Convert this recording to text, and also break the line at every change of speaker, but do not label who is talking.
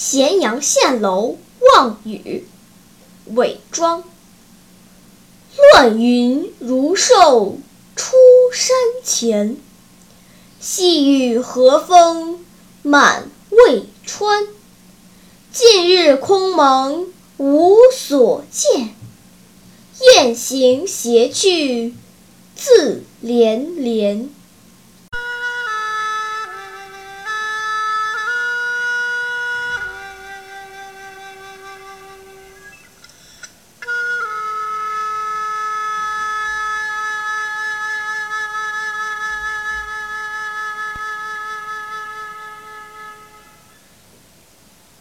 咸阳县楼望雨，伪装。乱云如兽出山前，细雨和风满渭川。近日空蒙无所见，雁行斜去自连连。